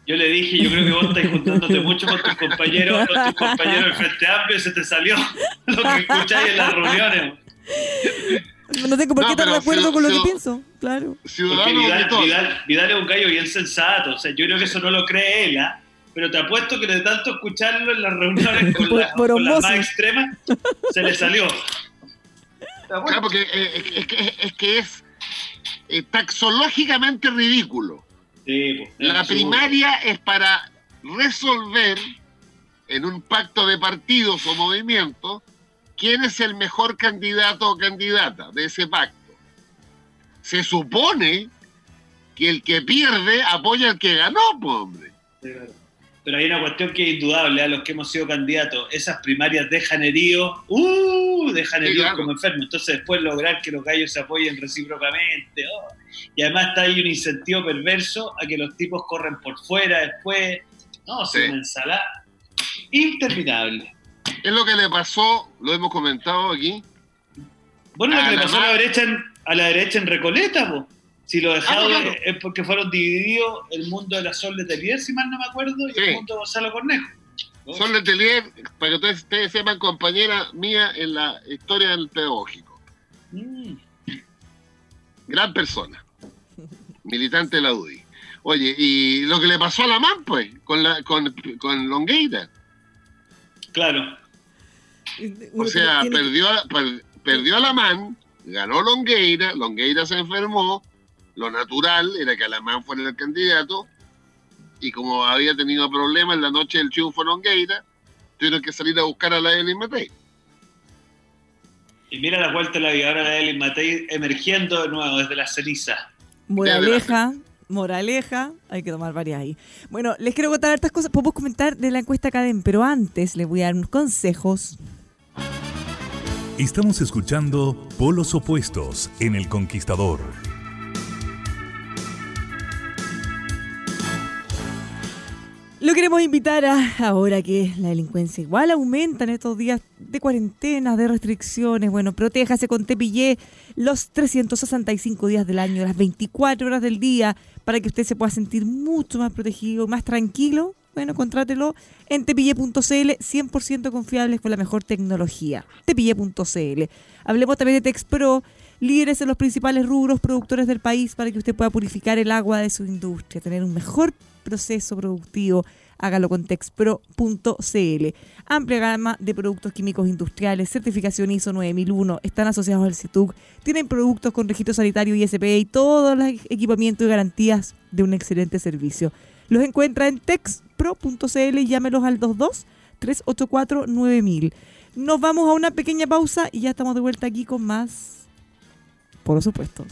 Yo le dije, yo creo que vos estás juntándote mucho con tus compañeros, con tus compañeros del Frente Amplio y se te salió lo que escucháis en las reuniones. No tengo por No, qué estar de acuerdo si- con lo si- que pienso, claro. Porque Ciudadano Vidal, gritó. Vidal- Vidal es un gallo bien sensato. O sea, yo creo que eso no lo cree él, ¿ah? Pero te apuesto que de tanto escucharlo en las reuniones con, Por- la- por con las más extremas, se le salió. Claro, porque eh, es, es que- es que es eh, taxológicamente ridículo. Sí, pues, es La primaria es para resolver en un pacto de partidos o movimientos quién es el mejor candidato o candidata de ese pacto. Se supone que el que pierde apoya al que ganó, pues, hombre. Pero hay una cuestión que es indudable, a los que hemos sido candidatos, esas primarias dejan heridos, ¡uh! dejan Sí, heridos claro. como enfermos. Entonces después lograr que los gallos se apoyen recíprocamente. oh. Y además está ahí un incentivo perverso a que los tipos corren por fuera después. No, es Sí. una ensalada interminable. Es lo que le pasó, lo hemos comentado aquí, Bueno, lo que le pasó a la derecha en, a la derecha en Recoleta, po. Si lo dejaron Ah, claro. es porque fueron divididos el mundo de la Sol Letelier, si mal no me acuerdo, y Sí. el mundo de Gonzalo Cornejo. Son Letelier, para que ustedes, ustedes sepan, compañera mía en la historia del pedagógico. Mm. Gran persona. Militante de la UDI. Oye, y lo que le pasó a la MAN, pues, con, la, con, con Longueira. Claro. O sea, perdió, a- per- perdió a la MAN, ganó Longueira, Longueira se enfermó, lo natural era que Alamán fuera el candidato, y como había tenido problemas en la noche del triunfo Longueira, tuvieron que salir a buscar a la Evelyn Matei. Y mira la vuelta de la vida ahora de Elin Matei emergiendo de nuevo desde la ceniza. Moraleja, moraleja, hay que tomar varias ahí. Bueno, les quiero contar hartas cosas, podemos comentar de la encuesta Cadem, pero antes les voy a dar unos consejos. Estamos escuchando Polos Opuestos en El Conquistador. Lo queremos invitar a, ahora que la delincuencia igual aumenta en estos días de cuarentena, de restricciones, bueno, protéjase con Tepillé los 365 días del año, las 24 horas del día, para que usted se pueda sentir mucho más protegido, más tranquilo. Bueno, contrátelo en tepille.cl, 100% confiables con la mejor tecnología. Tepille.cl. Hablemos también de Texpro, líderes en los principales rubros productores del país para que usted pueda purificar el agua de su industria, tener un mejor proceso productivo. Hágalo con texpro.cl. Amplia gama de productos químicos industriales, certificación ISO 9001, están asociados al CITUC, tienen productos con registro sanitario ISP y todos los equipamientos y garantías de un excelente servicio. Los encuentra en texpro.cl y llámelos al 22 384 9000. Nos vamos a una pequeña pausa y ya estamos de vuelta aquí con más. Por supuesto.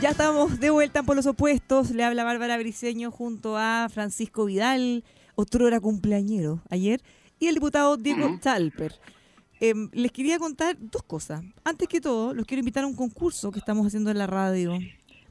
Ya estamos de vuelta en Polos Opuestos. Le habla Bárbara Briceño junto a Francisco Vidal, otro era cumpleañero ayer, y el diputado Diego Ujú. Talper. Em, les quería contar dos cosas. Antes que todo, los quiero invitar a un concurso que estamos haciendo en la radio.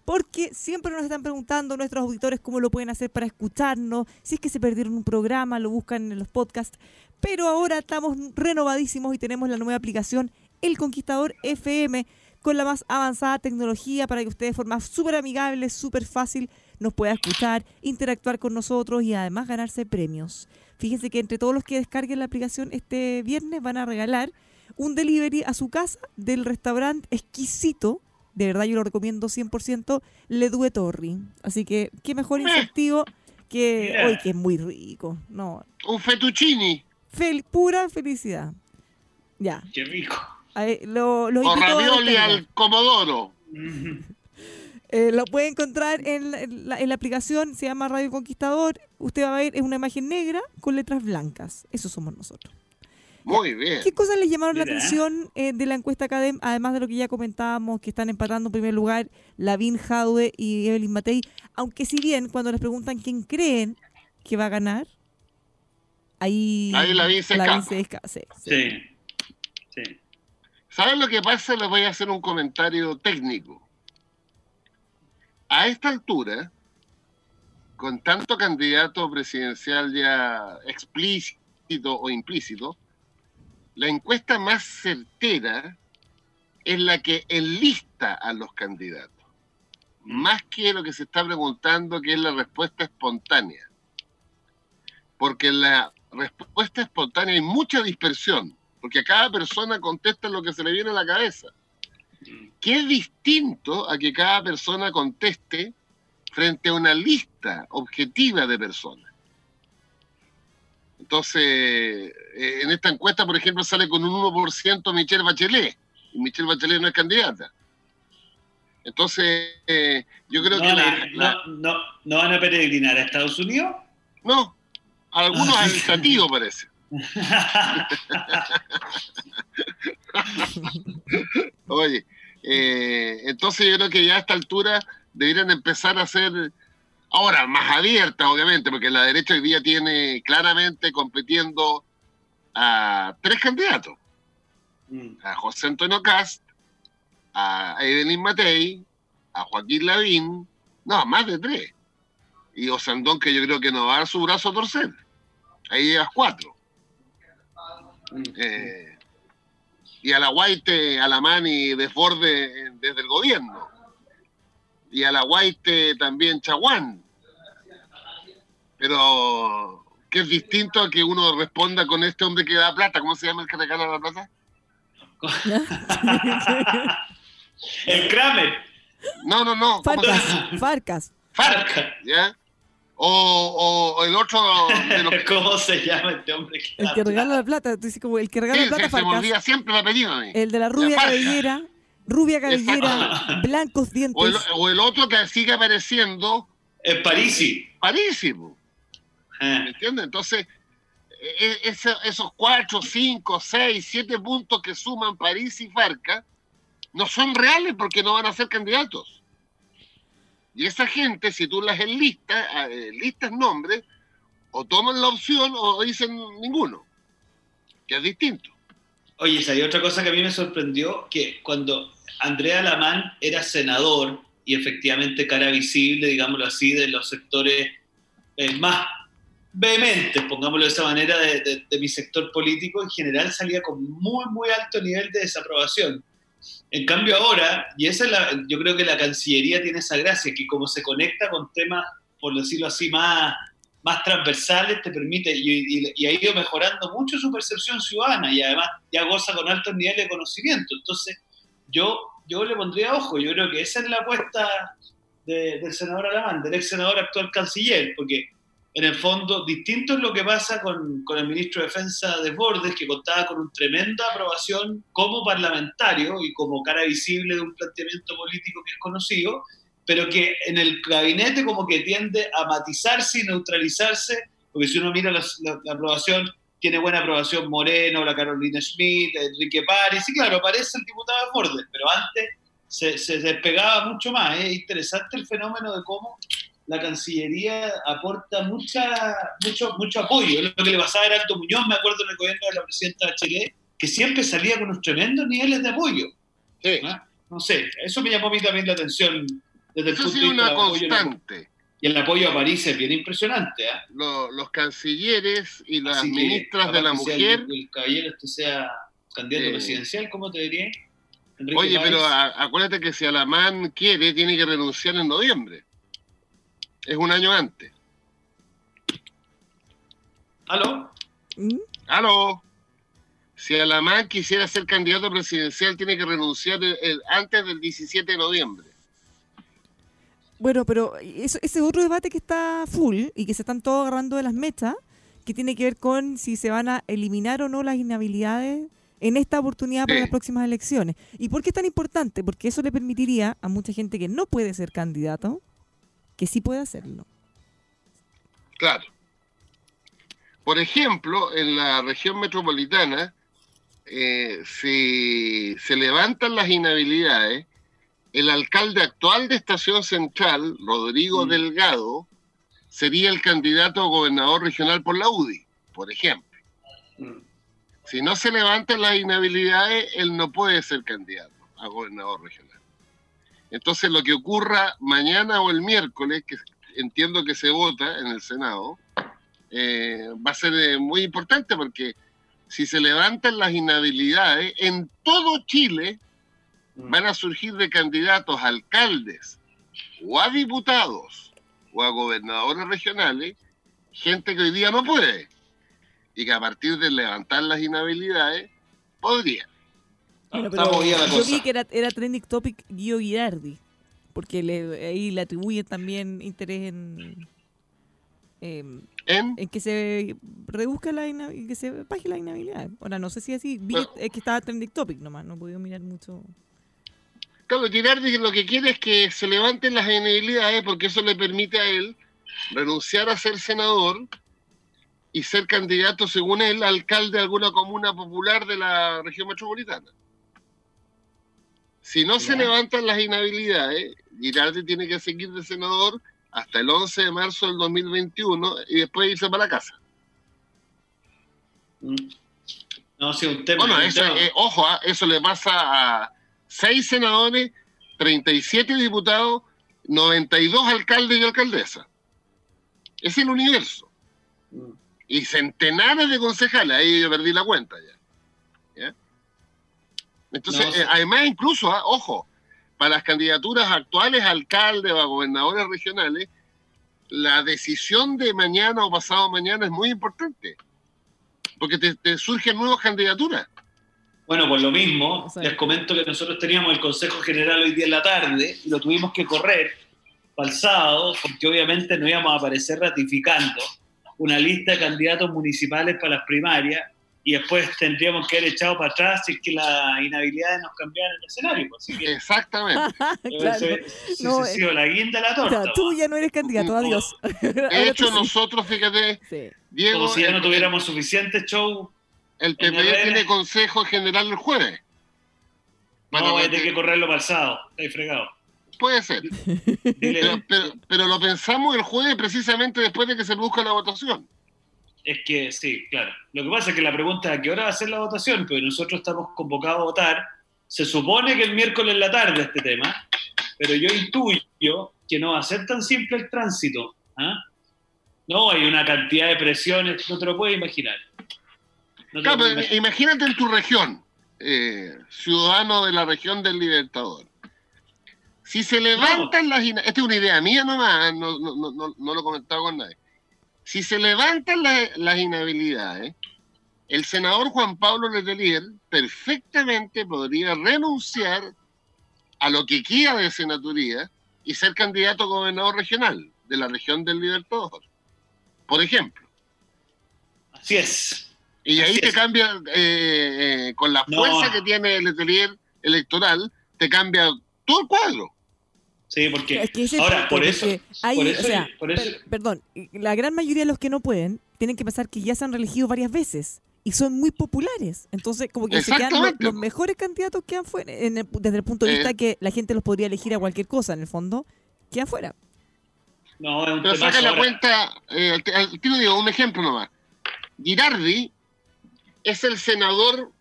Porque siempre nos están preguntando nuestros auditores cómo lo pueden hacer para escucharnos, si es que se perdieron un programa, lo buscan en los podcasts. Pero ahora estamos renovadísimos y tenemos la nueva aplicación El Conquistador FM con la más avanzada tecnología para que usted de forma súper amigable, súper fácil, nos pueda escuchar, interactuar con nosotros y además ganarse premios. Fíjense que entre todos los que descarguen la aplicación este viernes van a regalar un delivery a su casa del restaurante exquisito. De verdad yo lo recomiendo 100%, Le Due Torri. Así que qué mejor incentivo que hoy que es muy rico. No, Un fettuccini fel- pura felicidad. Ya, Qué rico. ahí, lo, los o ravioli al comodoro. Eh, lo puede encontrar en la, en la- en la aplicación, se llama Radio Conquistador. Usted va a ver, es una imagen negra con letras blancas. Eso somos nosotros. Muy bien. ¿Qué cosas les llamaron la atención eh, de la encuesta Academ? Además de lo que ya comentábamos, que están empatando en primer lugar Lavín Jaude y Evelyn Matei. Aunque si bien cuando les preguntan quién creen que va a ganar, ahí, Ahí Lavín se Lavín se esca- sí, sí. Sí. Sí. ¿Saben lo que pasa? Les voy a hacer un comentario técnico. A esta altura, con tanto candidato presidencial ya explícito o implícito, la encuesta más certera es la que enlista a los candidatos, más que lo que se está preguntando, que es la respuesta espontánea. Porque en la respuesta espontánea hay mucha dispersión, porque a cada persona contesta lo que se le viene a la cabeza que es distinto a que cada persona conteste frente a una lista objetiva de personas. Entonces, eh, en esta encuesta, por ejemplo, sale con un 1% Michelle Bachelet, y Michelle Bachelet no es candidata. Entonces, eh, yo creo no, que la, a, no, no, no van a peregrinar a Estados Unidos. no, algunos Ah, sativo parece. Oye, eh, entonces yo creo que ya a esta altura deberían empezar a ser, ahora más abiertas, obviamente, porque la derecha hoy día tiene claramente compitiendo a tres candidatos, Mm. a José Antonio Cast, a Evelyn Matei a Joaquín Lavín, no, más de tres. Y Osandón, que yo creo que no va a dar su brazo a torcer. Ahí llegas cuatro. Eh, y a la White, a la Mani Desborde desde el gobierno. Y a la White también Chaguán. Pero que es distinto a que uno responda con este hombre que da plata. ¿Cómo se llama el que regala la plata? el Kramer. No, no, no. Farcas. Farcas. Farcas, ¿ya? O, o, el otro de los... ¿Cómo se llama este hombre? Que el que regala la plata. Tú dices como el que regala la plata. Se, se me olvida siempre el apellido. El de la rubia cabellera. Rubia cabellera, blancos dientes. O el, o el, otro que sigue apareciendo. Es Parisi. Parisi. ¿Me entiendes? Entonces, e, e, esos cuatro, cinco, seis, siete puntos que suman París y Farca no son reales porque no van a ser candidatos. Y esa gente, si tú las enlistas, eh, listas nombres, o toman la opción o dicen ninguno, que es distinto. Oye, hay otra cosa que a mí me sorprendió, que cuando Andrea Lamán era senador y efectivamente cara visible, digámoslo así, de los sectores eh, más vehementes, pongámoslo de esa manera, de, mi sector político, en general salía con muy, muy alto nivel de desaprobación. En cambio ahora, y esa es la, yo creo que la Cancillería tiene esa gracia, que como se conecta con temas, por decirlo así, más, más transversales, te permite, y, ha ido mejorando mucho su percepción ciudadana, y además ya goza con altos niveles de conocimiento. Entonces, yo, yo le pondría ojo, yo creo que esa es la apuesta del senador Alamán, del ex senador actual canciller, porque en el fondo, distinto es lo que pasa con, el ministro de Defensa de Bordes, que contaba con una tremenda aprobación como parlamentario y como cara visible de un planteamiento político que es conocido, pero que en el gabinete como que tiende a matizarse y neutralizarse, porque si uno mira la, aprobación, tiene buena aprobación Moreno, la Carolina Schmidt, Enrique Párez, y claro, aparece el diputado de Bordes, pero antes se, se despegaba mucho más. Es interesante el fenómeno de cómo la Cancillería aporta mucha, mucho, mucho apoyo. Lo que le pasaba a Alto Muñoz, me acuerdo en el gobierno de la presidenta de Chile, que siempre salía con unos tremendos niveles de apoyo. Sí. ¿Ah? ¿No? sé, eso me llamó a mí también la atención desde el punto de vista una constante. Y el apoyo a París es bien impresionante. ¿eh? los cancilleres y las ministras de la mujer. El, caballero este sea candidato presidencial, ¿cómo te diría? Oye, pero acuérdate que si Alamán quiere, tiene que renunciar en noviembre es un año antes. ¿Aló? ¿Mm? ¿Aló? Si Alamán quisiera ser candidato presidencial, tiene que renunciar antes del 17 de noviembre. Bueno, pero ese es otro debate que está full y que se están todos agarrando de las mechas, que tiene que ver con si se van a eliminar o no las inhabilidades en esta oportunidad para las próximas elecciones. ¿Y por qué es tan importante? Porque eso le permitiría a mucha gente que no puede ser candidato que sí puede hacerlo. Claro. Por ejemplo, en la región metropolitana, eh, si se levantan las inhabilidades, el alcalde actual de Estación Central, Rodrigo mm. Delgado, sería el candidato a gobernador regional por la UDI, por ejemplo. Mm. Si no se levantan las inhabilidades, él no puede ser candidato a gobernador regional. Entonces, lo que ocurra mañana o el miércoles, que entiendo que se vota en el Senado, eh, va a ser eh, muy importante porque si se levantan las inhabilidades, en todo Chile mm. van a surgir de candidatos a alcaldes o a diputados o a gobernadores regionales, gente que hoy día no puede y que a partir de levantar las inhabilidades podría. Bueno, pero yo vi que era, era trending topic Guido Girardi, porque le, ahí le atribuye también interés en, em, ¿En? que se reduzca la que se baje la inhabilidad. Ahora, no sé si así, vi es que estaba trending topic nomás, no he podido mirar mucho. Claro, Girardi lo que quiere es que se levanten las inhabilidades porque eso le permite a él renunciar a ser senador y ser candidato, según él, alcalde de alguna comuna popular de la región metropolitana. Si no se levantan las inhabilidades, Girardi tiene que seguir de senador hasta el 11 de marzo del 2021 y después irse para la casa. Mm. No, sí, un tema. Bueno, eso, eh, ojo, ah, eso le pasa a seis senadores 37 diputados, 92 alcaldes y alcaldesas. Es el universo. Mm. Y centenares de concejales, ahí yo perdí la cuenta ya. Entonces, No, eh, además incluso, ah, ojo, para las candidaturas actuales a alcaldes o a gobernadores regionales, la decisión de mañana o pasado mañana es muy importante. Porque te, te surgen nuevas candidaturas. Bueno, por lo mismo, les comento que nosotros teníamos el Consejo General hoy día en la tarde y lo tuvimos que correr para el sábado, porque obviamente no íbamos a aparecer ratificando una lista de candidatos municipales para las primarias y después tendríamos que haber echado para atrás si es que las inhabilidades nos cambiaran el escenario. pues. Así que Exactamente. claro. ese, ese No, ha sido la guinda de la O torta. sea, tú ya no eres candidato, adiós. De hecho, nosotros, fíjate, Sí. Diego, Como si ya no tuviéramos suficiente show. el RN. tiene consejo general el jueves. Para No, voy a que- tener que correrlo para el sábado. Está fregado. Puede ser. Pero, pero- pero lo pensamos el jueves precisamente después de que se produzca la votación. Es que sí, claro. Lo que pasa es que la pregunta es a qué hora va a ser la votación, porque nosotros estamos convocados a votar. Se supone que el miércoles en la tarde este tema, pero yo intuyo que no va a ser tan simple el tránsito. ¿ah? No, hay una cantidad de presiones, no te lo puedes imaginar. No Claro, lo puedes pero imaginar. imagínate en tu región, eh, ciudadano de la región del Libertador. Si se levantan las... Esta es una idea mía nomás, no, no, no, no, no lo he comentado con nadie. Si se levantan la- las inhabilidades, el senador Juan Pablo Letelier perfectamente podría renunciar a lo que queda de senaturía y ser candidato a gobernador regional de la región del Libertador. Por ejemplo. Así es. Y ahí Así te es. cambia, eh, eh, con la No. fuerza que tiene el letelier electoral, te cambia todo el cuadro. Sí, porque Es que ahora, punto, por eso, hay- por o sea, por eso- per- perdón, la gran mayoría de los que no pueden tienen que pensar que ya se han reelegido varias veces y son muy populares. Entonces, como que se quedan los, mejores candidatos quedan fuera, en el- desde el punto de Eh. vista que la gente los podría elegir a cualquier cosa, en el fondo, quedan fuera. no, es un Pero saca la ahora. cuenta, eh, tiro digo, un ejemplo nomás. Girardi es el senador,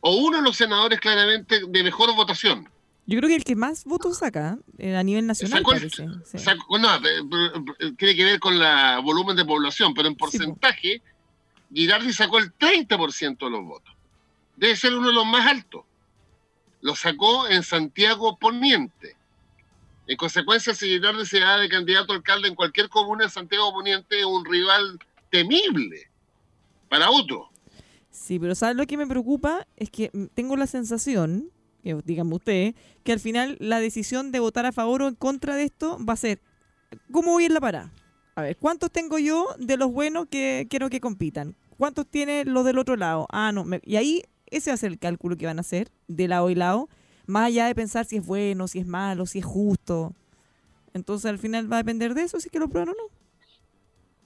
o uno de los senadores claramente de mejor votación. Yo creo que el que más votos saca eh, a nivel nacional, Sacó parece. sí. Sacó- no, eh, eh, tiene que ver con el volumen de población, pero en porcentaje, Girardi sacó el 30% de los votos. Debe ser uno de los más altos. Lo sacó en Santiago Poniente. En consecuencia, si Girardi se da de candidato a alcalde en cualquier comuna de Santiago Poniente, es un rival temible para otro. Sí, pero ¿sabes lo que me preocupa? Es que mm, tengo la sensación, que díganme ustedes, que al final la decisión de votar a favor o en contra de esto va a ser, ¿cómo voy en la parada? A ver, ¿cuántos tengo yo de los buenos que quiero que compitan? ¿Cuántos tiene los del otro lado? Ah, no. me- y ahí ese va a ser el cálculo que van a hacer, de lado y lado, más allá de pensar si es bueno, si es malo, si es justo. Entonces al final va a depender de eso, si es que lo prueban o no.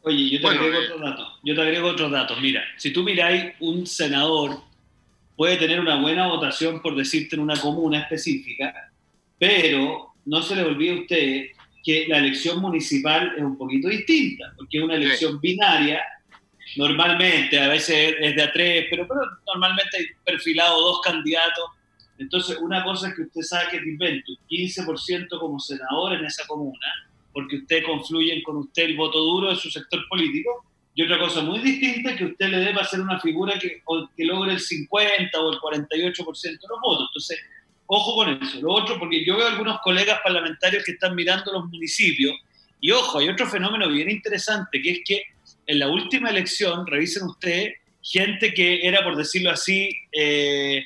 Oye, yo te Bueno, agrego eh, otros datos. Yo te agrego otros datos. Mira, si tú miráis un senador puede tener una buena votación, por decirte, en una comuna específica, pero no se le olvide a usted que la elección municipal es un poquito distinta, porque es una elección binaria. Normalmente, a veces es de a tres, pero, pero normalmente hay perfilado dos candidatos. Entonces, una cosa es que usted saque de invento 15% como senador en esa comuna, porque usted confluyen con usted el voto duro de su sector político, y otra cosa muy distinta que usted le deba ser una figura que, que logre el 50 o el 48% de los votos. Entonces, ojo con eso. Lo otro, porque yo veo algunos colegas parlamentarios que están mirando los municipios, y ojo, hay otro fenómeno bien interesante, que es que en la última elección, revisen ustedes, gente que era, por decirlo así, eh,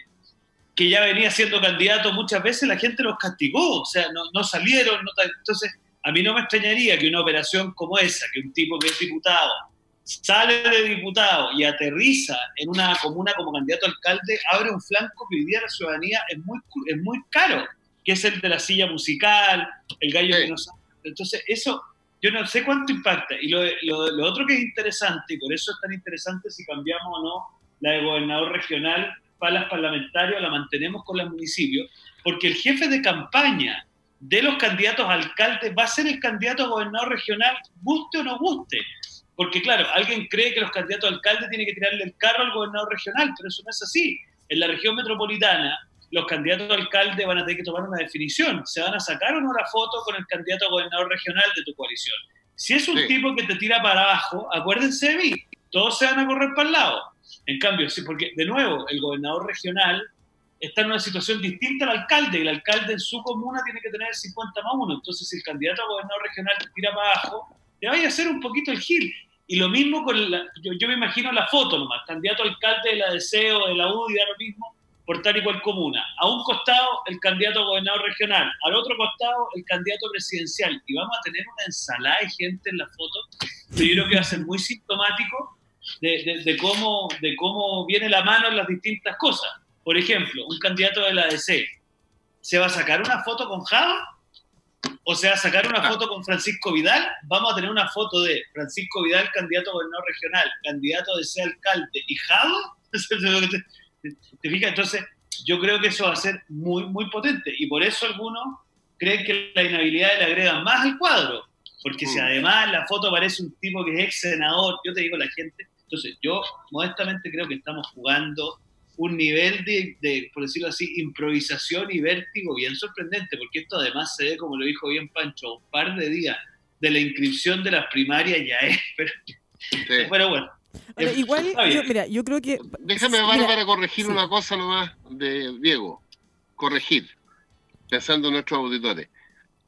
que ya venía siendo candidato muchas veces, la gente los castigó, o sea, no, no salieron. entonces, a mí no me extrañaría que una operación como esa, que un tipo que es diputado sale de diputado y aterriza en una comuna como candidato a alcalde, abre un flanco que hoy día la ciudadanía es muy, es muy caro, que es el de la silla musical, el gallo Sí. que no sabe. Entonces, eso yo no sé cuánto impacta. Y lo, lo- lo otro que es interesante, y por eso es tan interesante si cambiamos o no la de gobernador regional para las parlamentarias la mantenemos con los municipios, porque el jefe de campaña de los candidatos a alcaldes va a ser el candidato a gobernador regional, guste o no guste. Porque claro, alguien cree que los candidatos a alcalde tienen que tirarle el carro al gobernador regional, pero eso no es así. En la región metropolitana, los candidatos a alcalde van a tener que tomar una definición. ¿Se van a sacar o no la foto con el candidato a gobernador regional de tu coalición? Si es un Sí. tipo que te tira para abajo, acuérdense de mí, todos se van a correr para el lado. En cambio, sí, porque de nuevo, el gobernador regional está en una situación distinta al alcalde. El alcalde en su comuna tiene que tener 50 más 1. Entonces, si el candidato a gobernador regional te tira para abajo, te vaya a hacer un poquito el gil. Y lo mismo con la, yo, me imagino la foto nomás, candidato alcalde de la DC o de la UDI, da lo mismo, por tal y cual comuna. A un costado, el candidato a gobernador regional, al otro costado, el candidato presidencial. Y vamos a tener una ensalada de gente en la foto, que yo creo que va a ser muy sintomático de, de- de cómo, de cómo viene la mano en las distintas cosas. Por ejemplo, un candidato de la DC, ¿se va a sacar una foto con Java? ¿O se va a sacar una foto con Francisco Vidal? Vamos a tener una foto de Francisco Vidal, candidato a gobernador regional, candidato de ser alcalde, y. ¿Te, fijas? Entonces, yo creo que eso va a ser muy, muy potente. Y por eso algunos creen que la inhabilidad le agrega más al cuadro. Porque si Mm. además en la foto aparece un tipo que es ex senador, yo te digo la gente. Entonces, yo modestamente creo que estamos jugando un nivel de, de, por decirlo así, improvisación y vértigo bien sorprendente, porque esto además se ve, como lo dijo bien Pancho, un par de días de la inscripción de las primarias ya es, pero, Sí. pero bueno. Ahora, Eh, igual, yo, mira, yo creo que. Déjame, Bárbara, corregir sí. una cosa nomás de Diego. Corregir, pensando en nuestros auditores.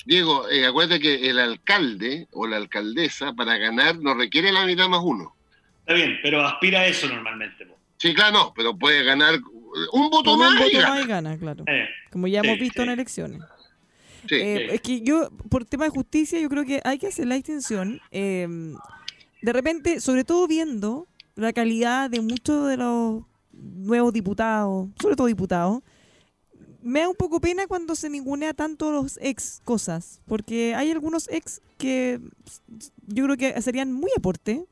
Diego, eh, acuérdate que el alcalde o la alcaldesa para ganar no requiere la mitad más uno. Está bien, pero aspira a eso normalmente. po. Sí, claro, no, pero puede ganar un voto más. un y voto gana. más y gana, claro. Eh, Como ya hemos visto sí. en elecciones. Sí. Eh, Sí. Es que yo, por tema de justicia, yo creo que hay que hacer la distinción. eh, de repente, sobre todo viendo la calidad de muchos de los nuevos diputados, sobre todo diputados, me da un poco pena cuando se ningunea tanto los ex cosas, porque hay algunos ex que yo creo que serían muy aporte,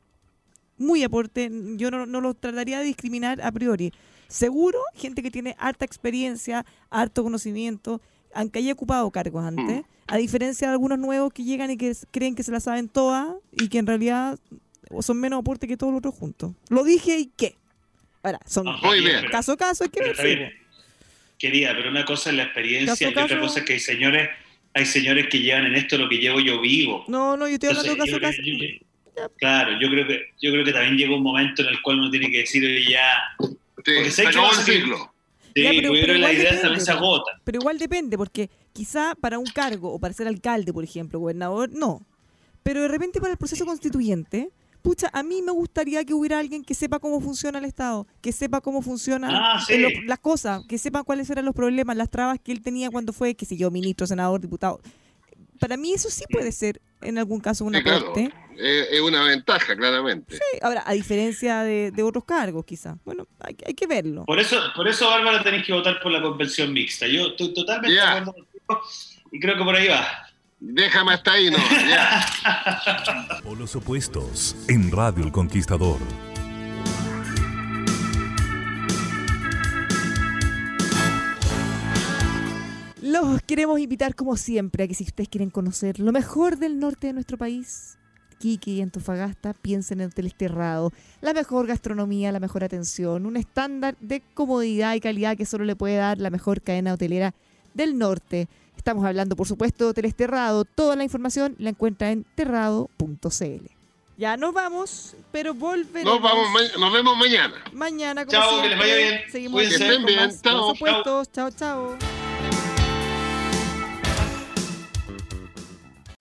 muy aporte, yo no, no los trataría de discriminar a priori. Seguro, gente que tiene harta experiencia, harto conocimiento, aunque haya ocupado cargos antes, a diferencia de algunos nuevos que llegan y que creen que se la saben todas y que en realidad son menos aporte que todos los otros juntos. Lo dije y qué. Ahora, son Ajá, Muy bien. caso a caso, hay que pero ver. Querida, pero una cosa es la experiencia Caso y otra cosa es que hay señores, hay señores que llevan en esto lo que llevo yo vivo. No, no, yo estoy hablando Entonces, caso a yo- caso. yo- yo- claro, yo creo que yo creo que también llega un momento en el cual uno tiene que decir oye, ya, Sí, porque sé que el ciclo. sí, Ya, pero- la igual idea depende, también se agota. Pero igual depende, porque quizá para un cargo o para ser alcalde, por ejemplo, gobernador, no. Pero de repente para el proceso constituyente, pucha, a mí me gustaría que hubiera alguien que sepa cómo funciona el Estado, que sepa cómo funcionan Ah, sí. lo- las cosas, que sepa cuáles eran los problemas, las trabas que él tenía cuando fue, qué sé yo, ministro, senador, diputado. Para mí eso sí puede ser en algún caso un Sí, claro. Eh, es una ventaja, claramente. Sí, Ahora, a diferencia de, de otros cargos, quizá. Bueno, hay, que- hay que verlo. Por eso, por eso Bárbara tenéis que votar por la convención mixta. Yo estoy totalmente Ya. de acuerdo contigo y creo que por ahí va. Déjame hasta ahí, no. Ya. Polos opuestos en Radio El Conquistador. Los queremos invitar, como siempre, a que si ustedes quieren conocer lo mejor del norte de nuestro país, Quique y Antofagasta, piensen en Hoteles Terrado. La mejor gastronomía, la mejor atención, un estándar de comodidad y calidad que solo le puede dar la mejor cadena hotelera del norte. Estamos hablando, por supuesto, de Hoteles Terrado. Toda la información la encuentra en terrado.cl. Ya nos vamos, pero volveremos Nos, vamos, ma- nos vemos mañana. mañana. Como Chao, que siempre. les vaya bien. Seguimos Que bien. Los Opuestos. Chao, chao.